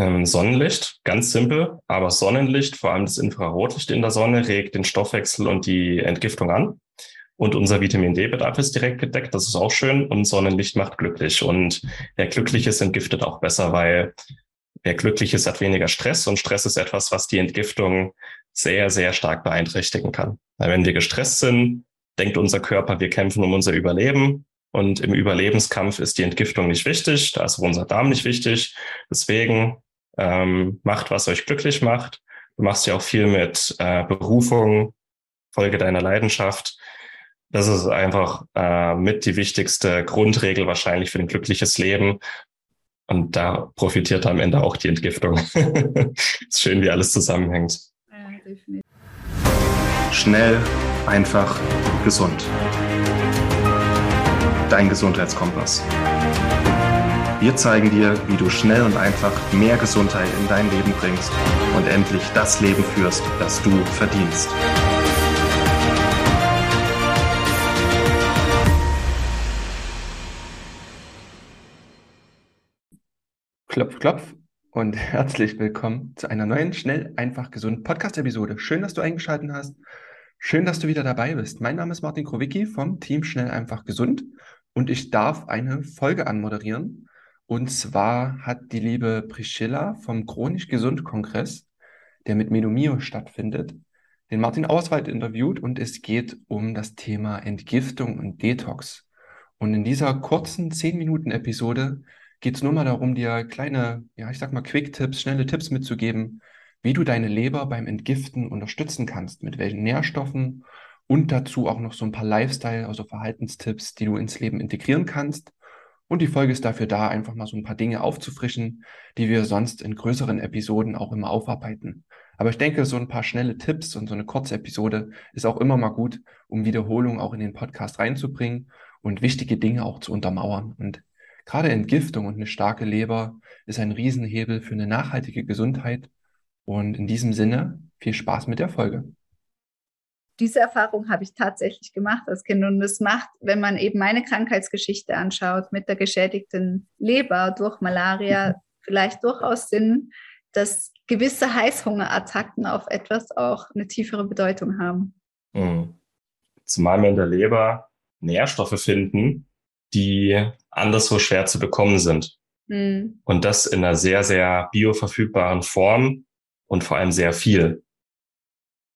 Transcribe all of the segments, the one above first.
Ähm, Sonnenlicht, ganz simpel, aber Sonnenlicht, vor allem das Infrarotlicht in der Sonne, regt den Stoffwechsel und die Entgiftung an. Und unser Vitamin D-Bedarf ist direkt gedeckt, das ist auch schön. Und Sonnenlicht macht glücklich. Und wer glücklich ist, entgiftet auch besser, weil wer glücklich ist, hat weniger Stress. Und Stress ist etwas, was die Entgiftung sehr, sehr stark beeinträchtigen kann. Weil wenn wir gestresst sind, denkt unser Körper, wir kämpfen um unser Überleben. Und im Überlebenskampf ist die Entgiftung nicht wichtig, da ist unser Darm nicht wichtig. Deswegen ähm, macht, was euch glücklich macht. Du machst ja auch viel mit äh, Berufung, Folge deiner Leidenschaft. Das ist einfach äh, mit die wichtigste Grundregel wahrscheinlich für ein glückliches Leben. Und da profitiert am Ende auch die Entgiftung. ist schön, wie alles zusammenhängt. Ja, definitiv. Schnell, einfach, gesund dein Gesundheitskompass. Wir zeigen dir, wie du schnell und einfach mehr Gesundheit in dein Leben bringst und endlich das Leben führst, das du verdienst. Klopf, klopf und herzlich willkommen zu einer neuen, schnell, einfach, gesund Podcast-Episode. Schön, dass du eingeschaltet hast. Schön, dass du wieder dabei bist. Mein Name ist Martin Krowicki vom Team Schnell, einfach, gesund und ich darf eine Folge anmoderieren. Und zwar hat die liebe Priscilla vom Chronisch Gesund Kongress, der mit Menomio stattfindet, den Martin Auswald interviewt und es geht um das Thema Entgiftung und Detox. Und in dieser kurzen 10 Minuten Episode geht es nur mal darum, dir kleine, ja, ich sag mal Quick-Tipps, schnelle Tipps mitzugeben, wie du deine Leber beim Entgiften unterstützen kannst, mit welchen Nährstoffen und dazu auch noch so ein paar Lifestyle, also Verhaltenstipps, die du ins Leben integrieren kannst. Und die Folge ist dafür da, einfach mal so ein paar Dinge aufzufrischen, die wir sonst in größeren Episoden auch immer aufarbeiten. Aber ich denke, so ein paar schnelle Tipps und so eine kurze Episode ist auch immer mal gut, um Wiederholung auch in den Podcast reinzubringen und wichtige Dinge auch zu untermauern. Und gerade Entgiftung und eine starke Leber ist ein Riesenhebel für eine nachhaltige Gesundheit. Und in diesem Sinne, viel Spaß mit der Folge diese Erfahrung habe ich tatsächlich gemacht als Kind. Und es macht, wenn man eben meine Krankheitsgeschichte anschaut, mit der geschädigten Leber durch Malaria, vielleicht durchaus Sinn, dass gewisse Heißhungerattacken auf etwas auch eine tiefere Bedeutung haben. Mhm. Zumal wir in der Leber Nährstoffe finden, die anderswo schwer zu bekommen sind. Mhm. Und das in einer sehr, sehr bioverfügbaren Form und vor allem sehr viel.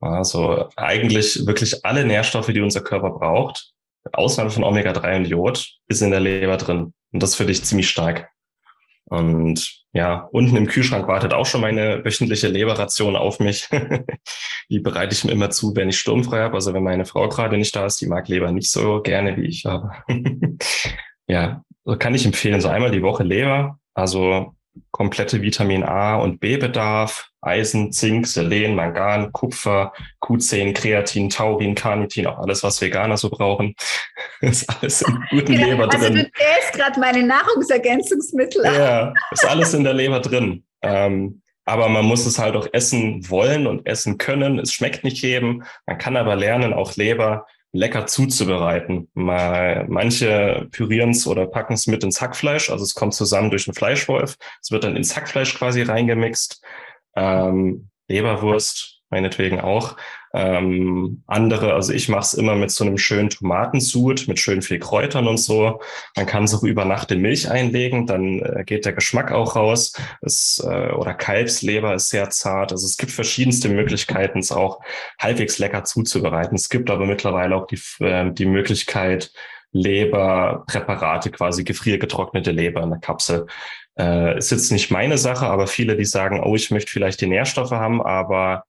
Also eigentlich wirklich alle Nährstoffe, die unser Körper braucht, Ausnahme von Omega-3 und Jod, ist in der Leber drin. Und das finde ich ziemlich stark. Und ja, unten im Kühlschrank wartet auch schon meine wöchentliche Leberration auf mich. die bereite ich mir immer zu, wenn ich sturmfrei habe. Also wenn meine Frau gerade nicht da ist, die mag Leber nicht so gerne wie ich habe. ja, kann ich empfehlen, so einmal die Woche Leber. Also komplette Vitamin A und B-Bedarf, Eisen, Zink, Selen, Mangan, Kupfer, Q10, Kreatin, Taurin, Carnitin, auch alles, was Veganer so brauchen. ist alles im guten genau, Leber also drin. Also du zählst gerade meine Nahrungsergänzungsmittel. Ja, ist alles in der Leber drin. Ähm, aber man muss es halt auch essen wollen und essen können. Es schmeckt nicht jedem. Man kann aber lernen, auch Leber lecker zuzubereiten. Mal, manche pürieren es oder packen es mit ins Hackfleisch, also es kommt zusammen durch einen Fleischwolf. Es wird dann ins Hackfleisch quasi reingemixt. Ähm, Leberwurst meinetwegen auch. Ähm, andere, also ich mache es immer mit so einem schönen Tomatensud, mit schön viel Kräutern und so. Man kann es auch über Nacht in Milch einlegen, dann äh, geht der Geschmack auch raus. Es, äh, oder Kalbsleber ist sehr zart. Also es gibt verschiedenste Möglichkeiten, es auch halbwegs lecker zuzubereiten. Es gibt aber mittlerweile auch die, äh, die Möglichkeit, Leberpräparate, quasi gefriergetrocknete Leber in der Kapsel. Äh, ist jetzt nicht meine Sache, aber viele, die sagen, oh, ich möchte vielleicht die Nährstoffe haben, aber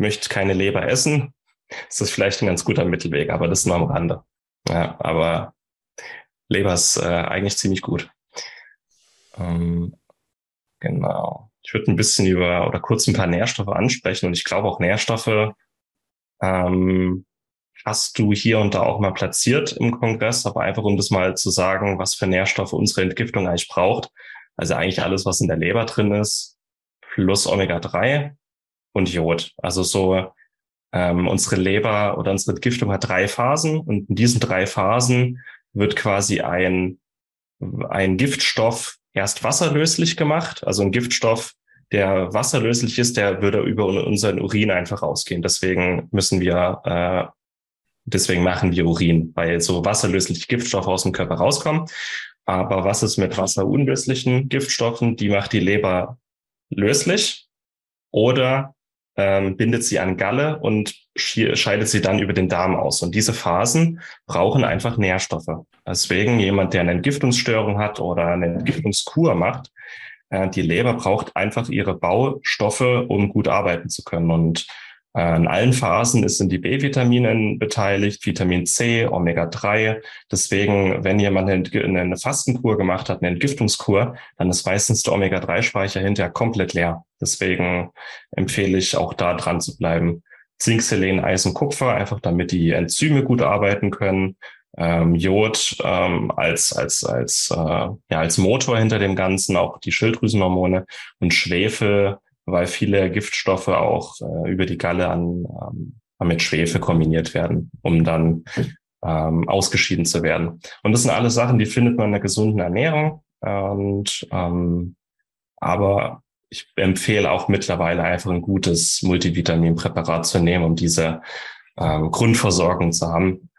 möchte keine Leber essen, ist das vielleicht ein ganz guter Mittelweg, aber das nur am Rande. Ja, aber Leber ist äh, eigentlich ziemlich gut. Ähm, genau. Ich würde ein bisschen über oder kurz ein paar Nährstoffe ansprechen und ich glaube auch Nährstoffe ähm, hast du hier und da auch mal platziert im Kongress, aber einfach um das mal zu sagen, was für Nährstoffe unsere Entgiftung eigentlich braucht. Also eigentlich alles, was in der Leber drin ist, plus Omega-3 und Jod. Also so ähm, unsere Leber oder unsere Entgiftung hat drei Phasen und in diesen drei Phasen wird quasi ein, ein Giftstoff erst wasserlöslich gemacht, also ein Giftstoff, der wasserlöslich ist, der würde über unseren Urin einfach ausgehen. Deswegen müssen wir, äh, deswegen machen wir Urin, weil so wasserlösliche Giftstoffe aus dem Körper rauskommen. Aber was ist mit wasserunlöslichen Giftstoffen? Die macht die Leber löslich oder ähm, bindet sie an Galle und scheidet sie dann über den Darm aus. Und diese Phasen brauchen einfach Nährstoffe. Deswegen jemand, der eine Entgiftungsstörung hat oder eine Entgiftungskur macht, äh, die Leber braucht einfach ihre Baustoffe, um gut arbeiten zu können. Und äh, in allen Phasen sind die B-Vitamine beteiligt, Vitamin C, Omega-3. Deswegen, wenn jemand eine Fastenkur gemacht hat, eine Entgiftungskur, dann ist meistens der Omega-3-Speicher hinterher komplett leer. Deswegen empfehle ich auch da dran zu bleiben. Zink, Selen, Eisen, Kupfer, einfach damit die Enzyme gut arbeiten können. Ähm, Jod ähm, als als als äh, ja als Motor hinter dem Ganzen, auch die Schilddrüsenhormone und Schwefel weil viele Giftstoffe auch äh, über die Galle an, ähm, mit Schwefel kombiniert werden, um dann ähm, ausgeschieden zu werden. Und das sind alles Sachen, die findet man in einer gesunden Ernährung. Und ähm, aber ich empfehle auch mittlerweile einfach ein gutes Multivitaminpräparat zu nehmen, um diese ähm, Grundversorgung zu haben.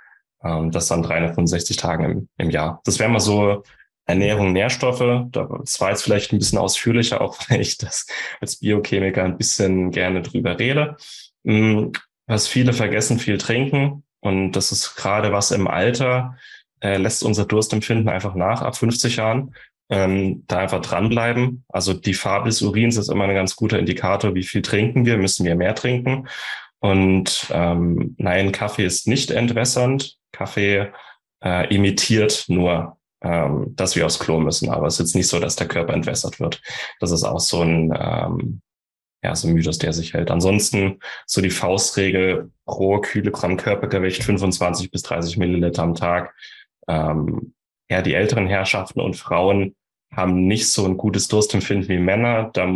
Ähm, das dann 365 Tagen im, im Jahr. Das wäre mal so Ernährung, Nährstoffe. Das war jetzt vielleicht ein bisschen ausführlicher, auch wenn ich das als Biochemiker ein bisschen gerne drüber rede. Hm, was viele vergessen, viel trinken. Und das ist gerade was im Alter, äh, lässt unser Durstempfinden einfach nach, ab 50 Jahren. Ähm, da einfach dranbleiben. Also die Farbe des Urins ist immer ein ganz guter Indikator, wie viel trinken wir, müssen wir mehr trinken. Und ähm, nein, Kaffee ist nicht entwässernd. Kaffee äh, imitiert nur ähm, dass wir aufs Klo müssen. Aber es ist jetzt nicht so, dass der Körper entwässert wird. Das ist auch so ein, ähm, ja, so ein Mythos, der sich hält. Ansonsten so die Faustregel pro Kilogramm Körpergewicht 25 bis 30 Milliliter am Tag. Ähm, ja, die älteren Herrschaften und Frauen haben nicht so ein gutes Durstempfinden wie Männer. Da,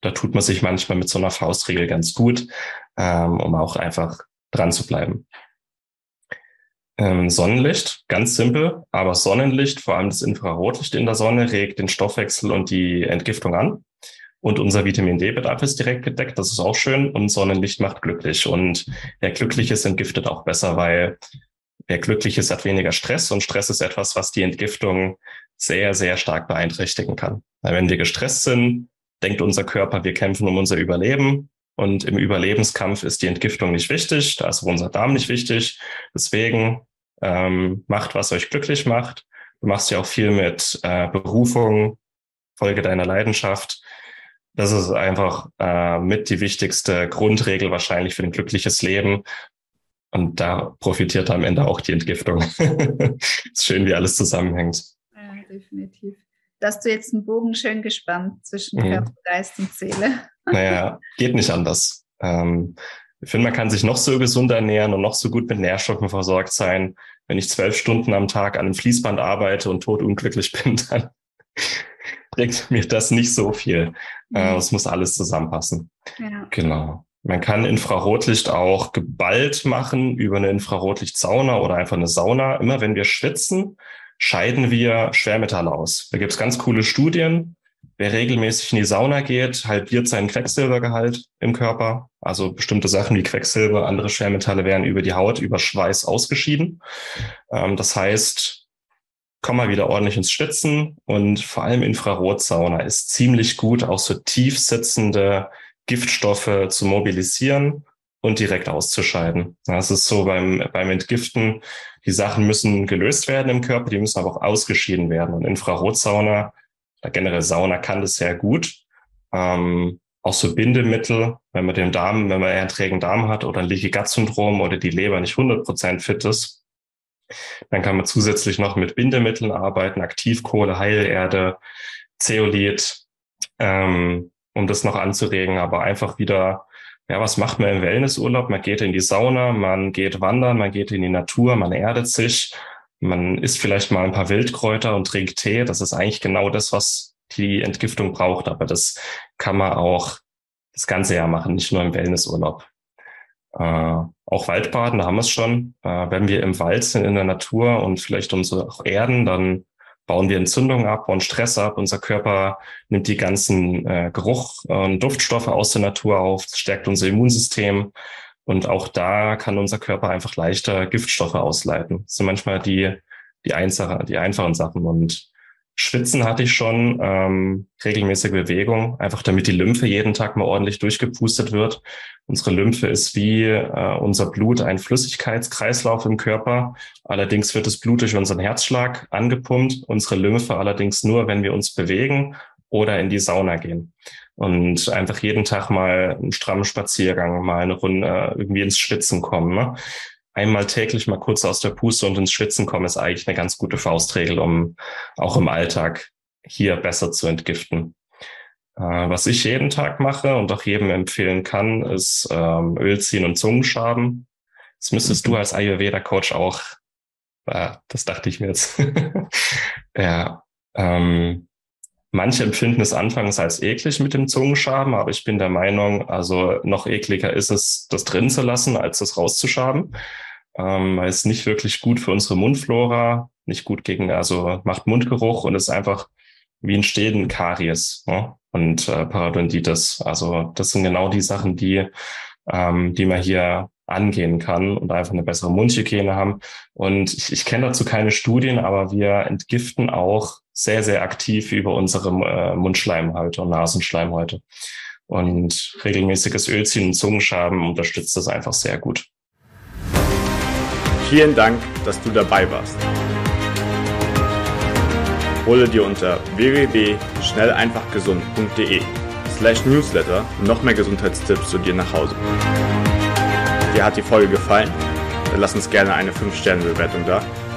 da tut man sich manchmal mit so einer Faustregel ganz gut, ähm, um auch einfach dran zu bleiben. Ähm, Sonnenlicht, ganz simpel, aber Sonnenlicht, vor allem das Infrarotlicht in der Sonne, regt den Stoffwechsel und die Entgiftung an. Und unser Vitamin D-Bedarf ist direkt gedeckt, das ist auch schön. Und Sonnenlicht macht glücklich. Und wer glücklich ist, entgiftet auch besser, weil wer glücklich ist, hat weniger Stress. Und Stress ist etwas, was die Entgiftung sehr, sehr stark beeinträchtigen kann. Weil wenn wir gestresst sind, denkt unser Körper, wir kämpfen um unser Überleben. Und im Überlebenskampf ist die Entgiftung nicht wichtig, da ist unser Darm nicht wichtig. Deswegen ähm, macht, was euch glücklich macht. Du machst ja auch viel mit äh, Berufung, Folge deiner Leidenschaft. Das ist einfach äh, mit die wichtigste Grundregel wahrscheinlich für ein glückliches Leben. Und da profitiert am Ende auch die Entgiftung. ist schön, wie alles zusammenhängt. Ja, definitiv. Da hast du jetzt einen Bogen schön gespannt zwischen mhm. Körper, Geist und Seele. naja, geht nicht anders. Ähm, ich finde, man kann sich noch so gesund ernähren und noch so gut mit Nährstoffen versorgt sein. Wenn ich zwölf Stunden am Tag an einem Fließband arbeite und totunglücklich bin, dann bringt mir das nicht so viel. Äh, mhm. Es muss alles zusammenpassen. Ja. Genau. Man kann Infrarotlicht auch geballt machen über eine Infrarotlichtsauna oder einfach eine Sauna. Immer wenn wir schwitzen, scheiden wir Schwermetalle aus. Da gibt es ganz coole Studien. Wer regelmäßig in die Sauna geht, halbiert seinen Quecksilbergehalt im Körper. Also bestimmte Sachen wie Quecksilber, andere Schwermetalle werden über die Haut, über Schweiß ausgeschieden. Ähm, das heißt, komm mal wieder ordentlich ins Schwitzen und vor allem Infrarotsauna ist ziemlich gut, auch so tief sitzende Giftstoffe zu mobilisieren und direkt auszuscheiden. Das ist so beim, beim Entgiften. Die Sachen müssen gelöst werden im Körper, die müssen aber auch ausgeschieden werden. Und Infrarotsauna generell Sauna kann das sehr gut. Ähm, auch so Bindemittel, wenn man den Darm, wenn man eher einen trägen Darm hat oder ein Leaky Gut Syndrom oder die Leber nicht 100% fit ist, dann kann man zusätzlich noch mit Bindemitteln arbeiten, Aktivkohle, Heilerde, Zeolit, ähm, um das noch anzuregen, aber einfach wieder, ja, was macht man im Wellnessurlaub? Man geht in die Sauna, man geht wandern, man geht in die Natur, man erdet sich, man isst vielleicht mal ein paar Wildkräuter und trinkt Tee. Das ist eigentlich genau das, was die Entgiftung braucht. Aber das kann man auch das ganze Jahr machen, nicht nur im Wellnessurlaub. Äh, auch Waldbaden, da haben wir es schon. Äh, wenn wir im Wald sind, in der Natur und vielleicht uns auch erden, dann bauen wir Entzündungen ab, bauen Stress ab. Unser Körper nimmt die ganzen äh, Geruch- und Duftstoffe aus der Natur auf, stärkt unser Immunsystem. Und auch da kann unser Körper einfach leichter Giftstoffe ausleiten. Das sind manchmal die, die, einfache, die einfachen Sachen. Und Schwitzen hatte ich schon, ähm, regelmäßige Bewegung, einfach damit die Lymphe jeden Tag mal ordentlich durchgepustet wird. Unsere Lymphe ist wie äh, unser Blut ein Flüssigkeitskreislauf im Körper. Allerdings wird das Blut durch unseren Herzschlag angepumpt, unsere Lymphe allerdings nur, wenn wir uns bewegen oder in die Sauna gehen. Und einfach jeden Tag mal einen strammen Spaziergang, mal eine Runde äh, irgendwie ins Schwitzen kommen. Ne? einmal täglich mal kurz aus der Puste und ins Schwitzen kommen, ist eigentlich eine ganz gute Faustregel, um auch im Alltag hier besser zu entgiften. Äh, was ich jeden Tag mache und auch jedem empfehlen kann, ist ähm, Öl ziehen und Zungenschaben. Das müsstest du als Ayurveda-Coach auch, äh, das dachte ich mir jetzt. ja, ähm, Manche empfinden es anfangs als eklig mit dem Zungenschaben, aber ich bin der Meinung, also noch ekliger ist es, das drin zu lassen, als das rauszuschaben ähm, weil es nicht wirklich gut für unsere Mundflora, nicht gut gegen, also macht Mundgeruch und ist einfach wie ein Stehen Karies ne? und äh, Parodontitis. Also das sind genau die Sachen, die, ähm, die man hier angehen kann und einfach eine bessere Mundhygiene haben. Und ich, ich kenne dazu keine Studien, aber wir entgiften auch sehr, sehr aktiv über unsere äh, Mundschleimhäute und Nasenschleimhäute. Und regelmäßiges Ölziehen und Zungenschaben unterstützt das einfach sehr gut. Vielen Dank, dass du dabei warst. Hole dir unter www.schnelleinfachgesund.de slash newsletter noch mehr Gesundheitstipps zu dir nach Hause. Dir hat die Folge gefallen? Dann lass uns gerne eine 5-Sterne-Bewertung da,